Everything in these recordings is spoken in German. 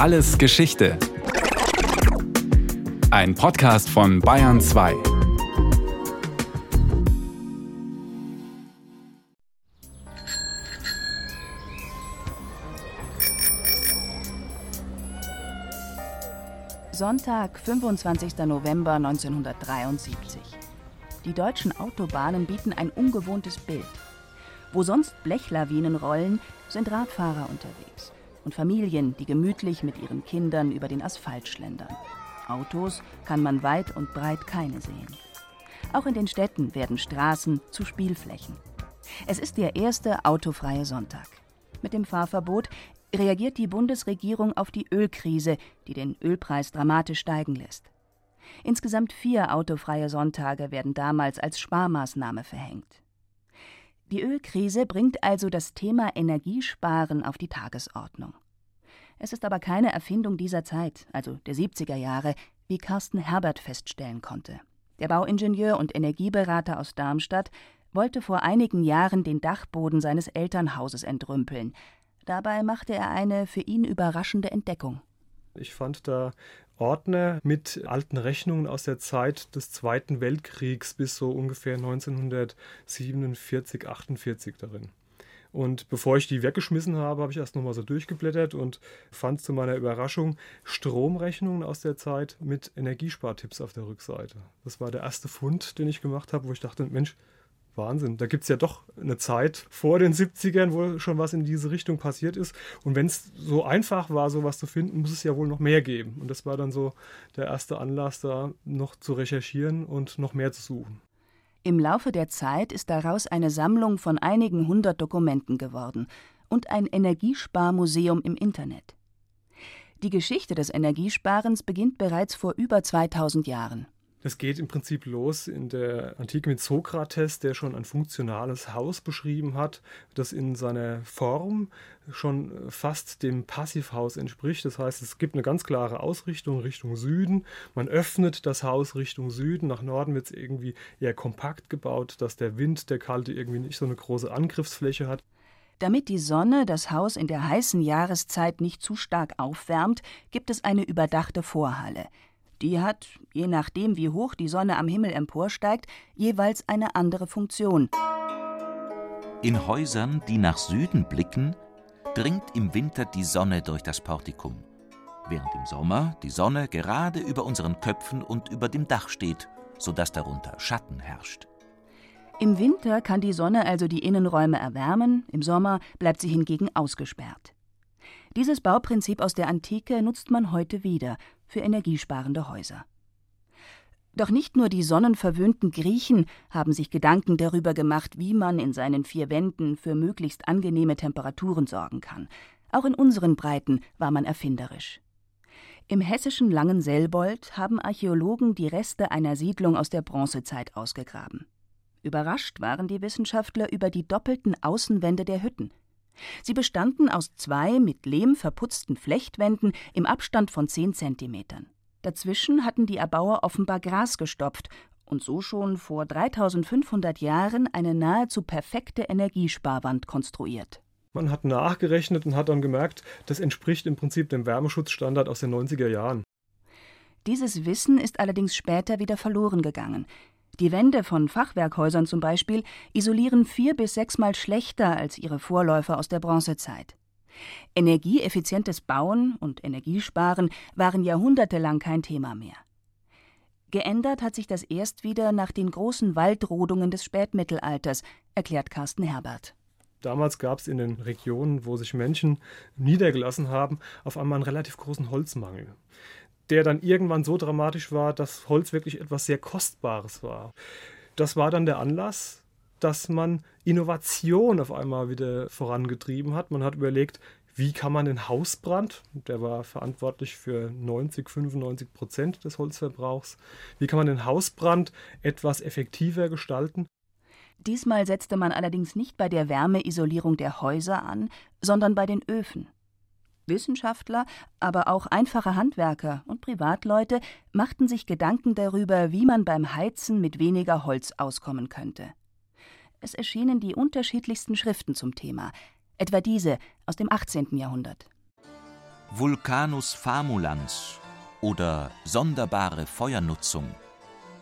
Alles Geschichte. Ein Podcast von Bayern 2. Sonntag, 25. November 1973. Die deutschen Autobahnen bieten ein ungewohntes Bild. Wo sonst Blechlawinen rollen, sind Radfahrer unterwegs und Familien, die gemütlich mit ihren Kindern über den Asphalt schlendern. Autos kann man weit und breit keine sehen. Auch in den Städten werden Straßen zu Spielflächen. Es ist der erste autofreie Sonntag. Mit dem Fahrverbot reagiert die Bundesregierung auf die Ölkrise, die den Ölpreis dramatisch steigen lässt. Insgesamt vier autofreie Sonntage werden damals als Sparmaßnahme verhängt. Die Ölkrise bringt also das Thema Energiesparen auf die Tagesordnung. Es ist aber keine Erfindung dieser Zeit, also der 70er Jahre, wie Carsten Herbert feststellen konnte. Der Bauingenieur und Energieberater aus Darmstadt wollte vor einigen Jahren den Dachboden seines Elternhauses entrümpeln. Dabei machte er eine für ihn überraschende Entdeckung. Ich fand da Ordner mit alten Rechnungen aus der Zeit des Zweiten Weltkriegs bis so ungefähr 1947, 48 darin. Und bevor ich die weggeschmissen habe, habe ich erst nochmal so durchgeblättert und fand zu meiner Überraschung Stromrechnungen aus der Zeit mit Energiespartipps auf der Rückseite. Das war der erste Fund, den ich gemacht habe, wo ich dachte, Mensch, Wahnsinn. Da gibt es ja doch eine Zeit vor den 70ern, wo schon was in diese Richtung passiert ist. Und wenn es so einfach war, sowas zu finden, muss es ja wohl noch mehr geben. Und das war dann so der erste Anlass, da noch zu recherchieren und noch mehr zu suchen. Im Laufe der Zeit ist daraus eine Sammlung von einigen hundert Dokumenten geworden und ein Energiesparmuseum im Internet. Die Geschichte des Energiesparens beginnt bereits vor über 2000 Jahren. Das geht im Prinzip los in der Antike mit Sokrates, der schon ein funktionales Haus beschrieben hat, das in seiner Form schon fast dem Passivhaus entspricht. Das heißt, es gibt eine ganz klare Ausrichtung Richtung Süden. Man öffnet das Haus Richtung Süden. Nach Norden wird es irgendwie eher kompakt gebaut, dass der Wind, der kalte, irgendwie nicht so eine große Angriffsfläche hat. Damit die Sonne das Haus in der heißen Jahreszeit nicht zu stark aufwärmt, gibt es eine überdachte Vorhalle. Die hat, je nachdem wie hoch die Sonne am Himmel emporsteigt, jeweils eine andere Funktion. In Häusern, die nach Süden blicken, dringt im Winter die Sonne durch das Portikum, während im Sommer die Sonne gerade über unseren Köpfen und über dem Dach steht, sodass darunter Schatten herrscht. Im Winter kann die Sonne also die Innenräume erwärmen, im Sommer bleibt sie hingegen ausgesperrt. Dieses Bauprinzip aus der Antike nutzt man heute wieder für energiesparende Häuser. Doch nicht nur die sonnenverwöhnten Griechen haben sich Gedanken darüber gemacht, wie man in seinen vier Wänden für möglichst angenehme Temperaturen sorgen kann. Auch in unseren Breiten war man erfinderisch. Im hessischen Langenselbold haben Archäologen die Reste einer Siedlung aus der Bronzezeit ausgegraben. Überrascht waren die Wissenschaftler über die doppelten Außenwände der Hütten. Sie bestanden aus zwei mit Lehm verputzten Flechtwänden im Abstand von zehn Zentimetern. Dazwischen hatten die Erbauer offenbar Gras gestopft und so schon vor 3500 Jahren eine nahezu perfekte Energiesparwand konstruiert. Man hat nachgerechnet und hat dann gemerkt, das entspricht im Prinzip dem Wärmeschutzstandard aus den 90er Jahren. Dieses Wissen ist allerdings später wieder verloren gegangen. Die Wände von Fachwerkhäusern zum Beispiel isolieren vier bis sechsmal schlechter als ihre Vorläufer aus der Bronzezeit. Energieeffizientes Bauen und Energiesparen waren jahrhundertelang kein Thema mehr. Geändert hat sich das erst wieder nach den großen Waldrodungen des Spätmittelalters, erklärt Carsten Herbert. Damals gab es in den Regionen, wo sich Menschen niedergelassen haben, auf einmal einen relativ großen Holzmangel der dann irgendwann so dramatisch war, dass Holz wirklich etwas sehr Kostbares war. Das war dann der Anlass, dass man Innovation auf einmal wieder vorangetrieben hat. Man hat überlegt, wie kann man den Hausbrand, der war verantwortlich für 90, 95 Prozent des Holzverbrauchs, wie kann man den Hausbrand etwas effektiver gestalten? Diesmal setzte man allerdings nicht bei der Wärmeisolierung der Häuser an, sondern bei den Öfen. Wissenschaftler, aber auch einfache Handwerker und Privatleute machten sich Gedanken darüber, wie man beim Heizen mit weniger Holz auskommen könnte. Es erschienen die unterschiedlichsten Schriften zum Thema, etwa diese aus dem 18. Jahrhundert. Vulcanus famulans oder sonderbare Feuernutzung,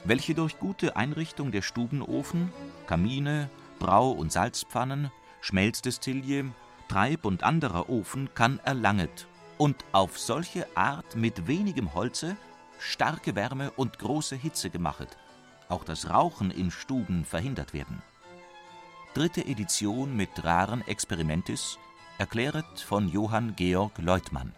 welche durch gute Einrichtung der Stubenofen, Kamine, Brau- und Salzpfannen, Schmelzdestillie, Treib- und anderer Ofen kann erlanget und auf solche Art mit wenigem Holze starke Wärme und große Hitze gemachet, auch das Rauchen in Stuben verhindert werden. Dritte Edition mit raren Experimentis, erkläret von Johann Georg Leutmann.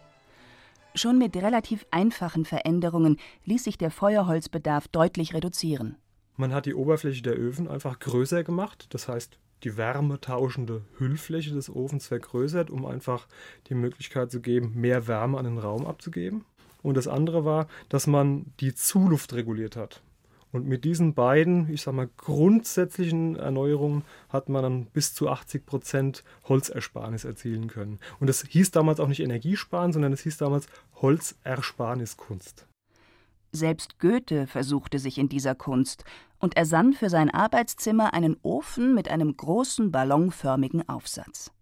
Schon mit relativ einfachen Veränderungen ließ sich der Feuerholzbedarf deutlich reduzieren. Man hat die Oberfläche der Öfen einfach größer gemacht, das heißt die wärmetauschende Hüllfläche des Ofens vergrößert, um einfach die Möglichkeit zu geben, mehr Wärme an den Raum abzugeben. Und das andere war, dass man die Zuluft reguliert hat. Und mit diesen beiden, ich sag mal, grundsätzlichen Erneuerungen hat man dann bis zu 80 Prozent Holzersparnis erzielen können. Und das hieß damals auch nicht Energiesparen, sondern es hieß damals Holzersparniskunst. Selbst Goethe versuchte sich in dieser Kunst und ersann für sein Arbeitszimmer einen Ofen mit einem großen ballonförmigen Aufsatz.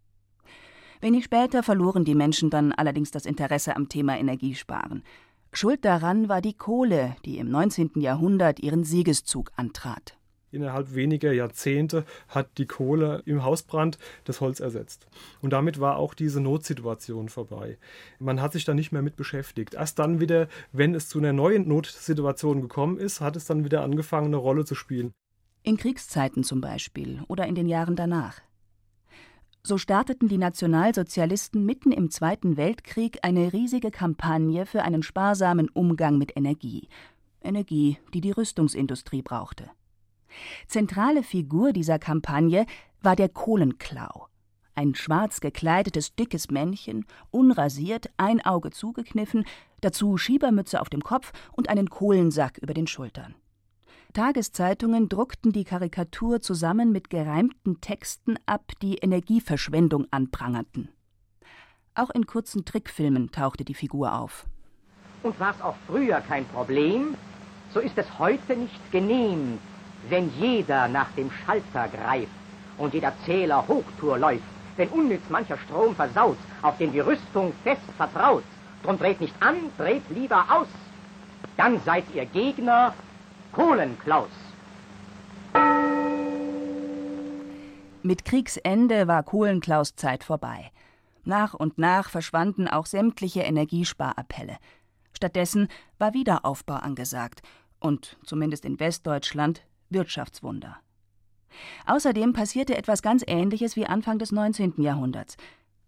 Wenig später verloren die Menschen dann allerdings das Interesse am Thema Energiesparen. Schuld daran war die Kohle, die im 19. Jahrhundert ihren Siegeszug antrat. Innerhalb weniger Jahrzehnte hat die Kohle im Hausbrand das Holz ersetzt. Und damit war auch diese Notsituation vorbei. Man hat sich da nicht mehr mit beschäftigt. Erst dann wieder, wenn es zu einer neuen Notsituation gekommen ist, hat es dann wieder angefangen, eine Rolle zu spielen. In Kriegszeiten zum Beispiel oder in den Jahren danach. So starteten die Nationalsozialisten mitten im Zweiten Weltkrieg eine riesige Kampagne für einen sparsamen Umgang mit Energie. Energie, die die Rüstungsindustrie brauchte. Zentrale Figur dieser Kampagne war der Kohlenklau. Ein schwarz gekleidetes, dickes Männchen, unrasiert, ein Auge zugekniffen, dazu Schiebermütze auf dem Kopf und einen Kohlensack über den Schultern. Tageszeitungen druckten die Karikatur zusammen mit gereimten Texten ab, die Energieverschwendung anprangerten. Auch in kurzen Trickfilmen tauchte die Figur auf. Und war es auch früher kein Problem, so ist es heute nicht genehm, wenn jeder nach dem Schalter greift und jeder Zähler Hochtour läuft, wenn unnütz mancher Strom versaut, auf den die Rüstung fest vertraut, drum dreht nicht an, dreht lieber aus, dann seid ihr Gegner Kohlenklaus. Mit Kriegsende war Kohlenklaus Zeit vorbei. Nach und nach verschwanden auch sämtliche Energiesparappelle. Stattdessen war Wiederaufbau angesagt und, zumindest in Westdeutschland, Wirtschaftswunder. Außerdem passierte etwas ganz Ähnliches wie Anfang des 19. Jahrhunderts.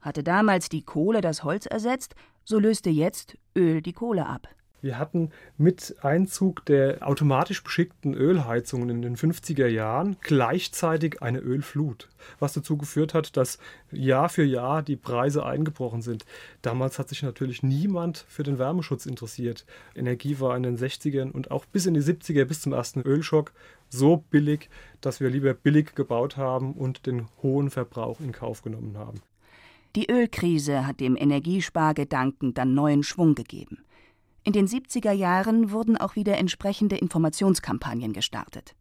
Hatte damals die Kohle das Holz ersetzt, so löste jetzt Öl die Kohle ab. Wir hatten mit Einzug der automatisch beschickten Ölheizungen in den 50er Jahren gleichzeitig eine Ölflut, was dazu geführt hat, dass Jahr für Jahr die Preise eingebrochen sind. Damals hat sich natürlich niemand für den Wärmeschutz interessiert. Energie war in den 60ern und auch bis in die 70er, bis zum ersten Ölschock, so billig, dass wir lieber billig gebaut haben und den hohen Verbrauch in Kauf genommen haben. Die Ölkrise hat dem Energiespargedanken dann neuen Schwung gegeben. In den 70er Jahren wurden auch wieder entsprechende Informationskampagnen gestartet.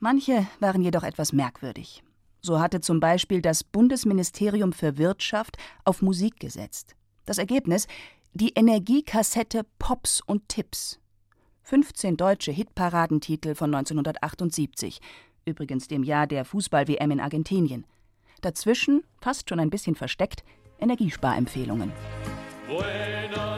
Manche waren jedoch etwas merkwürdig. So hatte zum Beispiel das Bundesministerium für Wirtschaft auf Musik gesetzt. Das Ergebnis die Energiekassette Pops und Tipps. 15 deutsche Hitparadentitel von 1978, übrigens dem Jahr der Fußball-WM in Argentinien. Dazwischen, fast schon ein bisschen versteckt, Energiesparempfehlungen. Buenos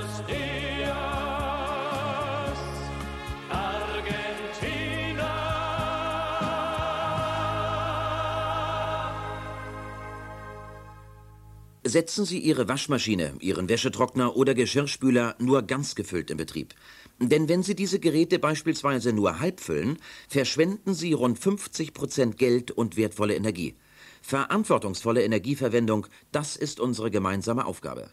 Setzen Sie Ihre Waschmaschine, Ihren Wäschetrockner oder Geschirrspüler nur ganz gefüllt in Betrieb. Denn wenn Sie diese Geräte beispielsweise nur halb füllen, verschwenden Sie rund 50 Prozent Geld und wertvolle Energie. Verantwortungsvolle Energieverwendung, das ist unsere gemeinsame Aufgabe.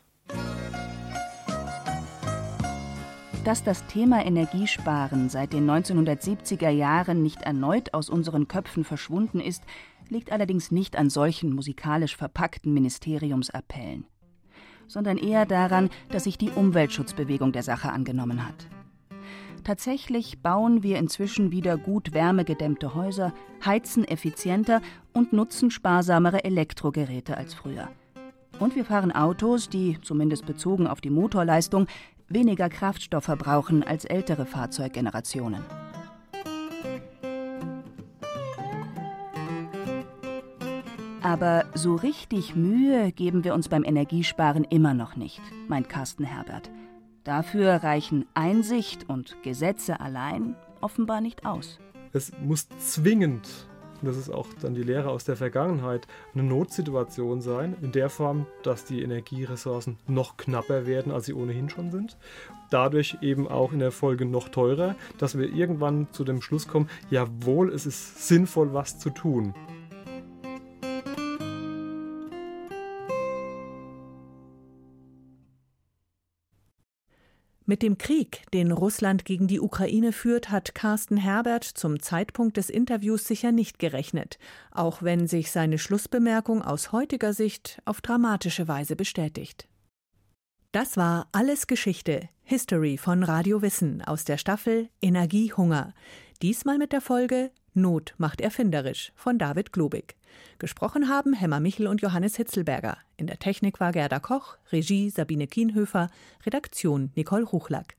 Dass das Thema Energiesparen seit den 1970er Jahren nicht erneut aus unseren Köpfen verschwunden ist, liegt allerdings nicht an solchen musikalisch verpackten Ministeriumsappellen, sondern eher daran, dass sich die Umweltschutzbewegung der Sache angenommen hat. Tatsächlich bauen wir inzwischen wieder gut wärmegedämmte Häuser, heizen effizienter und nutzen sparsamere Elektrogeräte als früher. Und wir fahren Autos, die, zumindest bezogen auf die Motorleistung, weniger Kraftstoff verbrauchen als ältere Fahrzeuggenerationen. Aber so richtig Mühe geben wir uns beim Energiesparen immer noch nicht, meint Carsten Herbert. Dafür reichen Einsicht und Gesetze allein offenbar nicht aus. Es muss zwingend, das ist auch dann die Lehre aus der Vergangenheit, eine Notsituation sein, in der Form, dass die Energieressourcen noch knapper werden, als sie ohnehin schon sind. Dadurch eben auch in der Folge noch teurer, dass wir irgendwann zu dem Schluss kommen, jawohl, es ist sinnvoll, was zu tun. Mit dem Krieg, den Russland gegen die Ukraine führt, hat Carsten Herbert zum Zeitpunkt des Interviews sicher nicht gerechnet, auch wenn sich seine Schlussbemerkung aus heutiger Sicht auf dramatische Weise bestätigt. Das war Alles Geschichte, History von Radio Wissen aus der Staffel Energie Hunger. Diesmal mit der Folge Not macht erfinderisch von David Globig. Gesprochen haben Hemmer Michel und Johannes Hitzelberger. In der Technik war Gerda Koch, Regie Sabine Kienhöfer, Redaktion Nicole Ruchlack.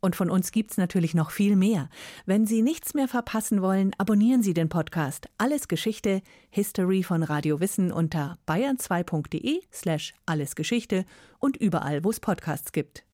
Und von uns gibt's natürlich noch viel mehr. Wenn Sie nichts mehr verpassen wollen, abonnieren Sie den Podcast Alles Geschichte, History von Radio Wissen unter bayern2.de slash allesgeschichte und überall, wo es Podcasts gibt.